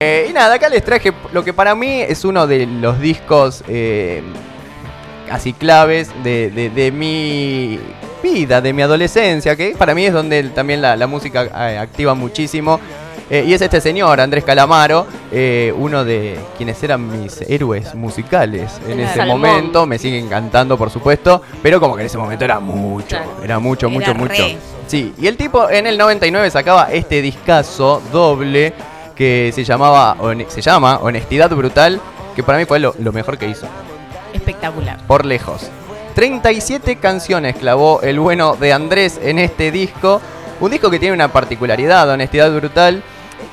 Eh, y nada, acá les traje lo que para mí es uno de los discos eh, así claves de, de- de mi vida, de mi adolescencia, que para mí es donde también la, la música eh, activa muchísimo. Eh, y es este señor, Andrés Calamaro, uno de quienes eran mis héroes musicales en ese Salmón. momento. Me siguen cantando, por supuesto, pero como que en ese momento era mucho, era mucho, mucho, Era mucho. re. Sí, y el tipo en el 99 sacaba este discazo doble que se llamaba se llama Honestidad Brutal, que para mí fue lo, lo mejor que hizo, Espectacular. por lejos. 37 canciones clavó el bueno de Andrés en este disco, un disco que tiene una particularidad, Honestidad Brutal,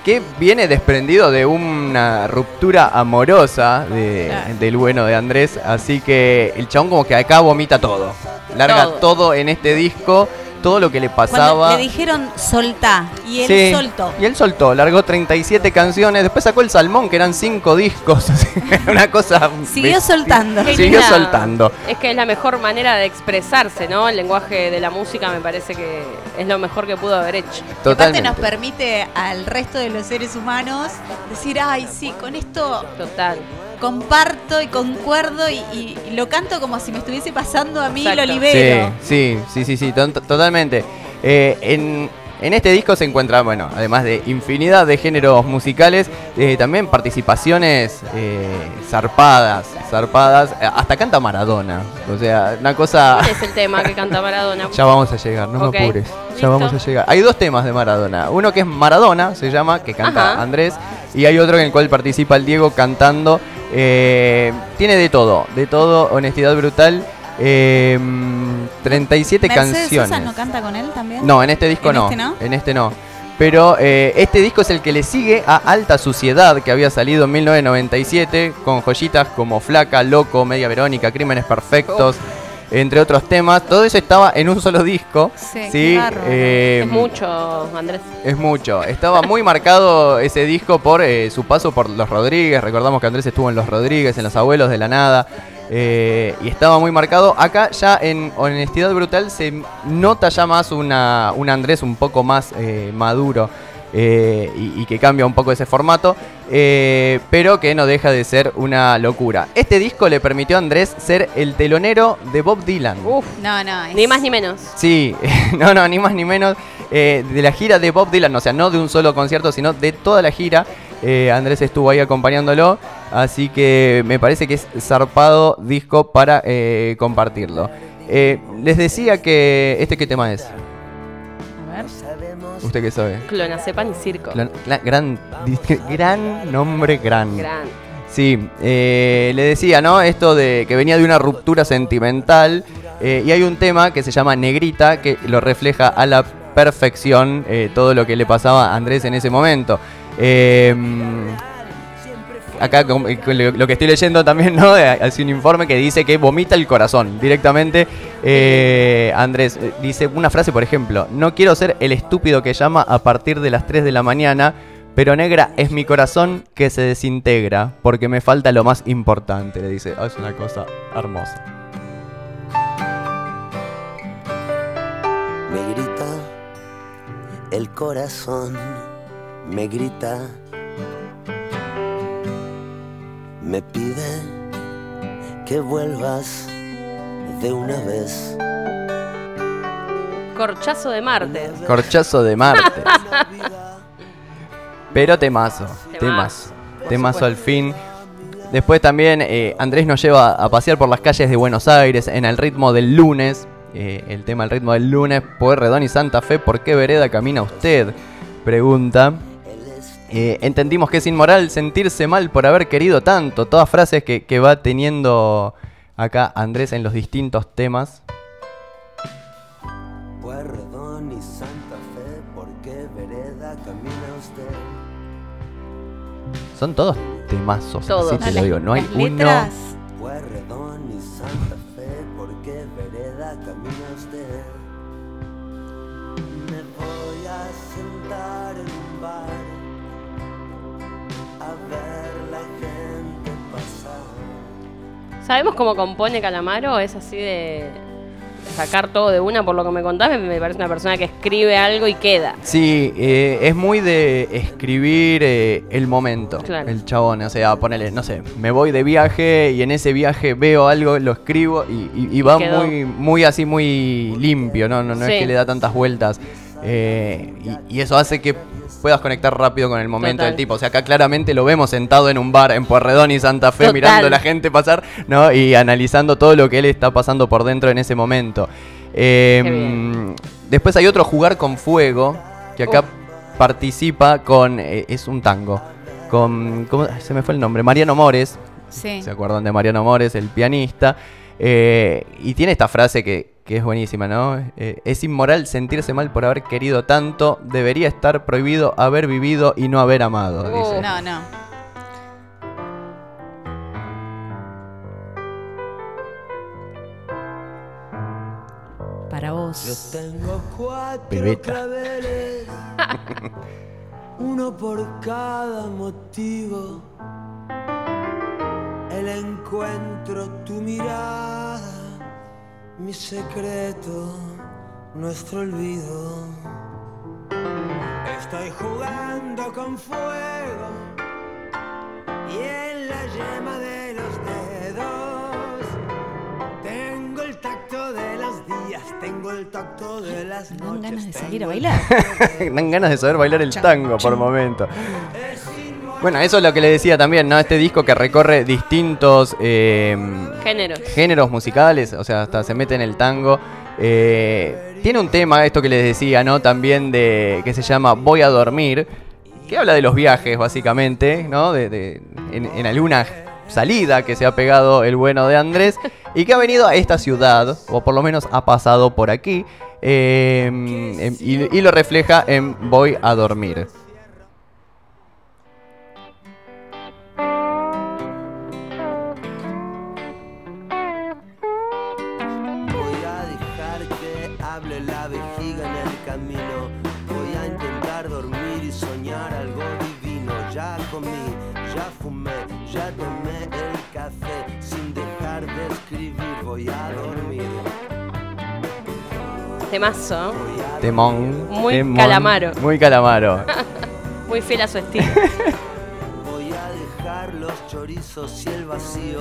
que viene desprendido de una ruptura amorosa de- del bueno de Andrés, así que el chabón como que acá vomita todo, larga Todo. todo en este disco, todo lo que le Cuando pasaba. le dijeron soltá y él Sí, soltó. Y él soltó, largó 37 canciones, después sacó el Salmón, que eran 5 discos, así, una cosa... Siguió bestia. soltando. Qué Siguió linda- soltando. Es que es la mejor manera de expresarse, ¿no? El lenguaje de la música me parece que es lo mejor que pudo haber hecho. Aparte Totalmente. nos permite al resto de los seres humanos decir, ay, sí, con esto Total. Comparto y concuerdo y, y- y lo canto como si me estuviese pasando a mí y lo Exacto. libero. Sí, sí, sí, sí, sí, to- totalmente. Eh, en, en este disco se encuentra, bueno, además de infinidad de géneros musicales, eh, también participaciones eh, zarpadas, zarpadas. Hasta canta Maradona. O sea, una cosa... ¿Cuál es el tema que canta Maradona? Ya vamos a llegar, no me apures. Ya vamos a llegar. Hay dos temas de Maradona. Uno que es Maradona, se llama, que canta Ajá. Andrés. Y hay otro en el cual participa el Diego cantando. Eh, tiene de todo, de todo, honestidad brutal. Eh, 37 Mercedes canciones. Sosa no canta con él también. No, en este disco ¿En no. este no? En este no. Pero eh, este disco es el que le sigue a Alta Suciedad, que había salido en 1997, con joyitas como Flaca, Loco, Media Verónica, Crímenes Perfectos, entre otros temas. Todo eso estaba en un solo disco. Sí, bárbaro. eh, Es mucho, Andrés. es mucho. Estaba muy marcado ese disco por eh, su paso por Los Rodríguez. Recordamos que Andrés estuvo en Los Rodríguez, en Los Abuelos de la Nada. eh, y estaba muy marcado. Acá ya en Honestidad Brutal se nota ya más una, un Andrés un poco más eh, maduro. Eh, y, y que cambia un poco ese formato, eh, pero que no deja de ser una locura. Este disco le permitió a Andrés ser el telonero de Bob Dylan. Uf, No, no. es- ni más ni menos. Sí, no, no, ni más ni menos. eh, de la gira de Bob Dylan, o sea, no de un solo concierto, sino de toda la gira. Eh, Andrés estuvo ahí acompañándolo, así que me parece que es zarpado disco para eh, compartirlo. Eh, les decía que. ¿Este qué tema es? A ver. ¿Usted qué sabe? Clonacepan y circo. Gran, gran nombre, gran. Gran. Sí, eh, le decía, ¿no? Esto de que venía de una ruptura sentimental. eh, y hay un tema que se llama Negrita, que lo refleja a la perfección eh, todo lo que le pasaba a Andrés en ese momento. Eh, acá eh, lo que estoy leyendo también, ¿no? Hace un informe que dice que vomita el corazón directamente. Eh, Andrés eh, dice una frase, por ejemplo, no quiero ser el estúpido que llama a partir de las 3 de la mañana, pero negra es mi corazón que se desintegra porque me falta lo más importante, le dice. Ah, es una cosa hermosa. Me grita el corazón, me grita, me pide que vuelvas de una vez. Corchazo de Marte. Corchazo de Marte. Pero temazo, temazo, Temazo, por al fin. Después también eh, Andrés nos lleva a pasear por las calles de Buenos Aires en el ritmo del lunes. Eh, el tema El ritmo del lunes, Pueyrredón y Santa Fe, ¿por qué vereda camina usted? Pregunta. Eh, entendimos que es inmoral sentirse mal por haber querido tanto. Todas frases que, que va teniendo acá Andrés en los distintos temas. Y Santa Fe, ¿por qué vereda camina usted? Son todos temazos, Todos. así te No, lo digo. No hay las uno. letras, ¿Sabemos cómo compone Calamaro? Es así de. sacar todo de una, por lo que me contás, me, parece una persona que escribe algo y queda. Sí, eh, es muy de escribir eh, el momento, Claro. el chabón. O sea, ponele, no sé, me voy de viaje y en ese viaje veo algo, lo escribo y, y- y va quedó. muy, muy así, muy limpio, ¿no? No, no Sí. es que le da tantas vueltas. Eh, y, y eso hace que puedas conectar rápido con el momento Total. del tipo. O sea, acá claramente lo vemos sentado en un bar en Puerredón y Santa Fe, Total. mirando a la gente pasar, ¿no? Y analizando todo lo que él está pasando por dentro en ese momento. Eh, bien. después hay otro jugar con fuego, que acá participa con. eh, es un tango. Con. ¿cómo? Se me fue el nombre. Mariano Mores. Sí. ¿Se acuerdan de Mariano Mores, el pianista? Eh, y tiene esta frase que, que es buenísima, ¿no? Eh, es inmoral sentirse mal por haber querido tanto. Debería estar prohibido haber vivido y no haber amado. Oh. Dice. No, no. Para Yo vos. tengo cuatro Bebeta. claveles, uno por cada motivo. Encuentro, tu mirada, mi secreto, nuestro olvido. Estoy jugando con fuego y en la yema de los dedos tengo el tacto de los días, tengo el tacto de las ¿No noches. dan ganas de salir a bailar? Dan ganas de saber bailar el tango por momento. Bueno, eso es lo que le decía también, ¿no? Este disco que recorre distintos eh, Géneros. géneros musicales, o sea, hasta se mete en el tango. Eh, tiene un tema, esto que les decía, ¿no? También de que se llama Voy a dormir, que habla de los viajes, básicamente, ¿no? De, de- en, en alguna salida que se ha pegado el bueno de Andrés y que ha venido a esta ciudad, o por lo menos ha pasado por aquí, eh, em, y, y lo refleja en Voy a dormir. Temazo. Temón. Muy temón, Calamaro. Muy calamaro. Muy fiel a su estilo. Voy a dejar los chorizos y el vacío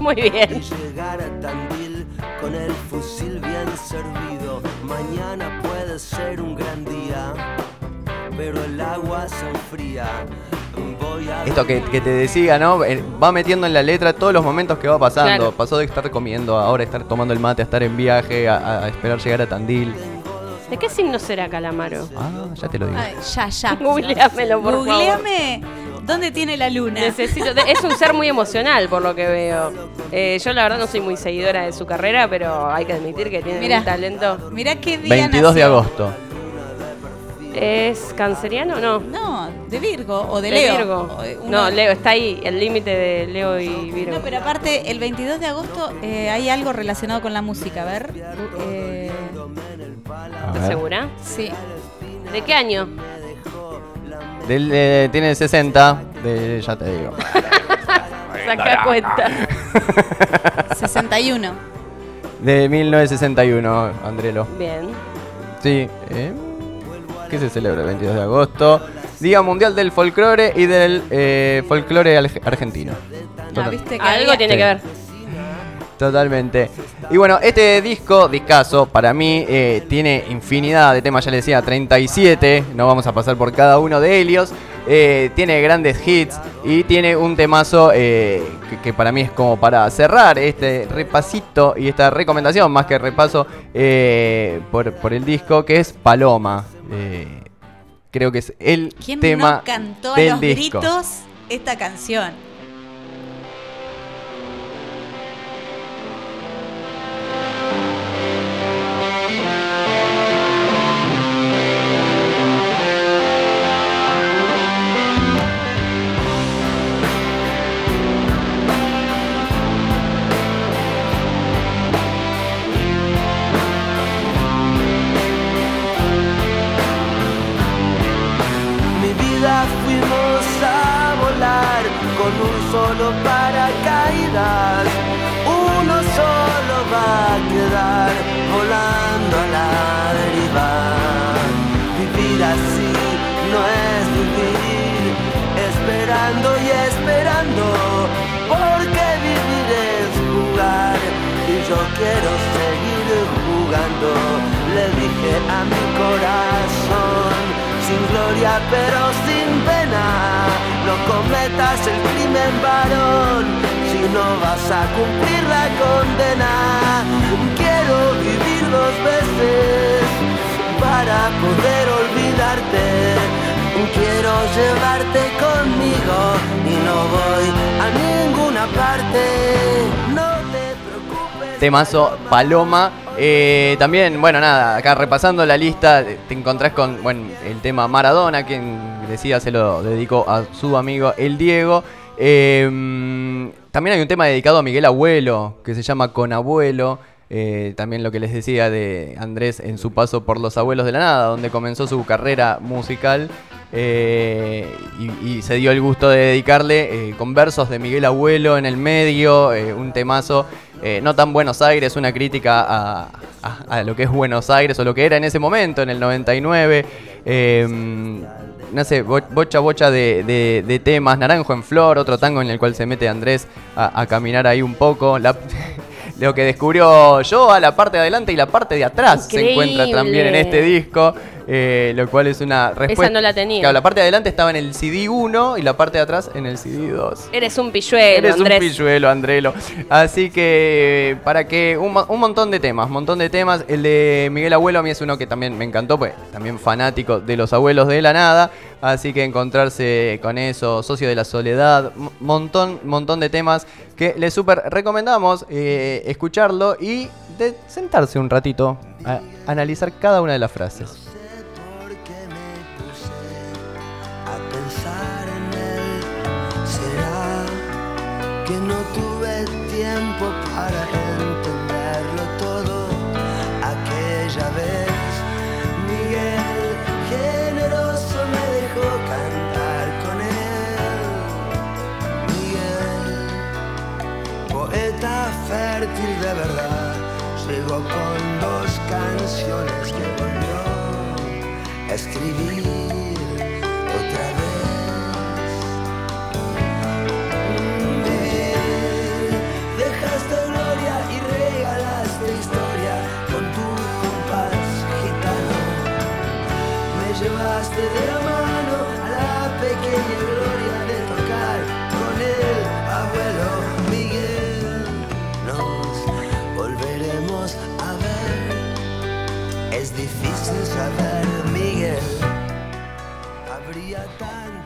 Muy y bien. llegar a Tandil con el fusil bien servido. Mañana puede ser un gran día, pero el agua se enfría. Esto que, que te decía, ¿no? Eh, Va metiendo en la letra todos los momentos que va pasando. Claro. Pasó de estar comiendo, ahora estar tomando el mate, a estar en viaje, a, a esperar llegar a Tandil. ¿De qué signo será Calamaro? Ah, ya te lo digo. Ay, ya, ya. Googleámelo, por favor. Googleame dónde tiene la luna. Necesito, es un ser muy emocional por lo que veo. Eh, yo la verdad no soy muy seguidora de su carrera, pero hay que admitir que tiene Mirá. un talento. Mirá qué día 22 de agosto. ¿Es canceriano? No. No, de Virgo o de, De Leo. Virgo. O de uno- No, Leo, está ahí, el límite de Leo y Virgo. No, pero aparte, el 22 de agosto eh, hay algo relacionado con la música. A ver. Eh, ¿Estás segura? sí. ¿De qué año? Del, eh, tiene 60, de, ya te digo. Saca cuenta. 61. De 1961, Andrelo. Bien. Sí. ¿eh? ¿Qué se celebra el 22 de agosto? Día Mundial del Folclore y del eh, Folclore argentino. Viste que Algo tiene Sí. que ver. Totalmente. Y bueno, este disco, discazo, para mí eh, tiene infinidad de temas, ya les decía, 37, no vamos a pasar por cada uno de ellos. Eh, tiene grandes hits y tiene un temazo eh, que, que para mí es como para cerrar este repasito y esta recomendación, más que repaso eh, por, por el disco, que es Paloma. Eh, creo que es el ¿Quién tema no cantó a del los disco. gritos esta canción? A mi corazón, sin gloria pero sin pena, no cometas el crimen varón si no vas a cumplir la condena. Quiero vivir dos veces para poder olvidarte. Quiero llevarte conmigo y no voy a ninguna parte. No te preocupes. Temazo Paloma. Eh, también, bueno, nada, acá repasando la lista, te encontrás con bueno, el tema Maradona, quien decía se lo dedicó a su amigo el Diego. Eh, también hay un tema dedicado a Miguel Abuelo, que se llama Con Abuelo. Eh, también lo que les decía de Andrés en su paso por Los Abuelos de la Nada, donde comenzó su carrera musical eh, y, y se dio el gusto de dedicarle eh, con versos de Miguel Abuelo en el medio, eh, un temazo, eh, no tan Buenos Aires, una crítica a, a- a lo que es Buenos Aires o lo que era en ese momento, en el 99. eh, no sé, bo- bocha bocha de, de- de temas, Naranjo en Flor, otro tango en el cual se mete Andrés a, a caminar ahí un poco. La- lo que descubrió yo a la parte de adelante y la parte de atrás se encuentra también en este disco, eh, lo cual es una respuesta. no la tenía. Claro, la parte de adelante estaba en el CD 1 y la parte de atrás en el CD 2. Eres un pilluelo, Eres Andrés. un pilluelo, Andrelo. Así que para que un, un montón de temas, un montón de temas. El de Miguel Abuelo a mí es uno que también me encantó, pues también fanático de los abuelos de la nada. Así que encontrarse con eso, socio de la soledad, montón, montón de temas que les súper recomendamos eh, escucharlo y de sentarse un ratito a analizar cada una de las frases. Que no tuve tiempo para entenderlo todo? Aquella vez, Miguel generoso me dejó cantar con él. Miguel, poeta fértil de verdad, llegó con dos canciones que volvió a escribir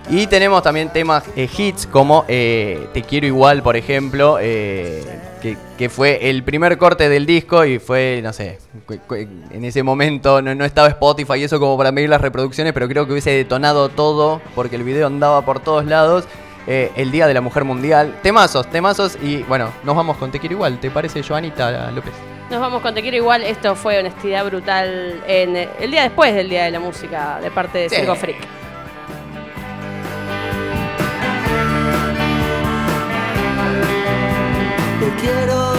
Y tenemos también temas eh, hits como eh, Te quiero igual, por ejemplo, eh, que, que fue el primer corte del disco y fue, no sé, en ese momento no, no estaba Spotify y eso como para medir las reproducciones, pero creo que hubiese detonado todo porque el video andaba por todos lados. eh, el Día de la Mujer Mundial. Temazos, temazos y bueno, nos vamos con Te quiero igual, ¿te parece Joanita López? Nos vamos con Te quiero igual. Esto fue honestidad brutal en el día después del Día de la Música de parte de Sí. Circo Freak. Quiero,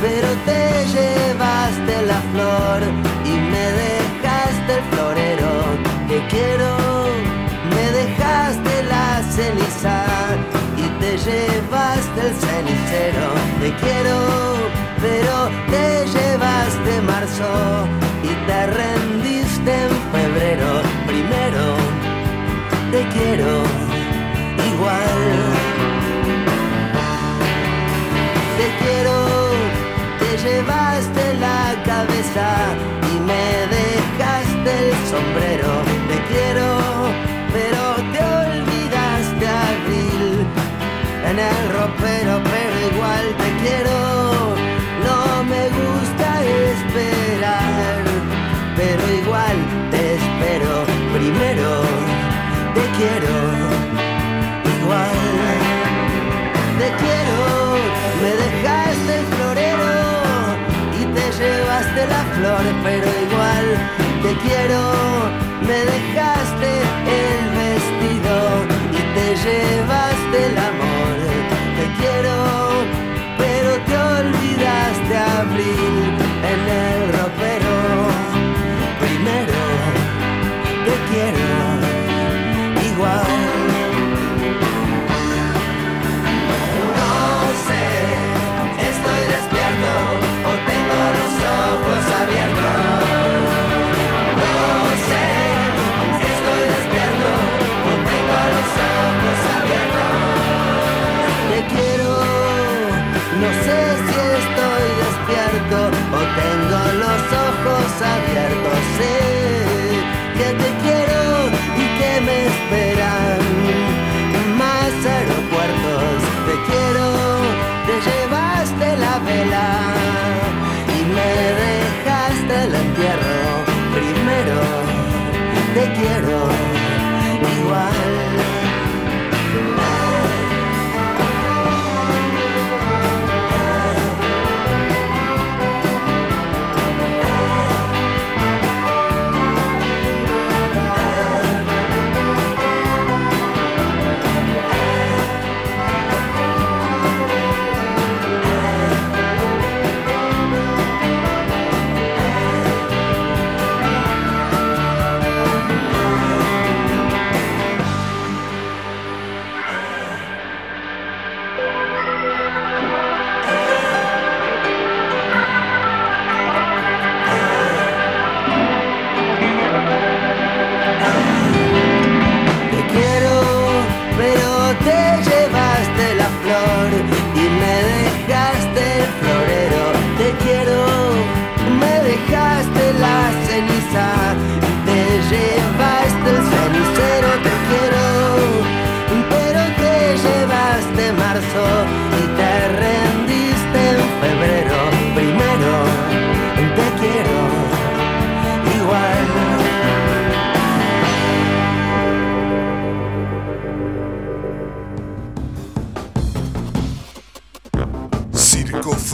pero te llevaste la flor y me dejaste el florero. Te quiero, me dejaste la ceniza y te llevaste el cenicero. Te quiero, pero te llevaste marzo y te rendiste en febrero. Primero, te quiero igual. Te espero. Primero, te quiero igual. Te quiero, me dejaste el florero y te llevaste la flor, pero igual te quiero, me dejaste el vestido y te llevaste el amor. Te quiero, pero te olvidaste abril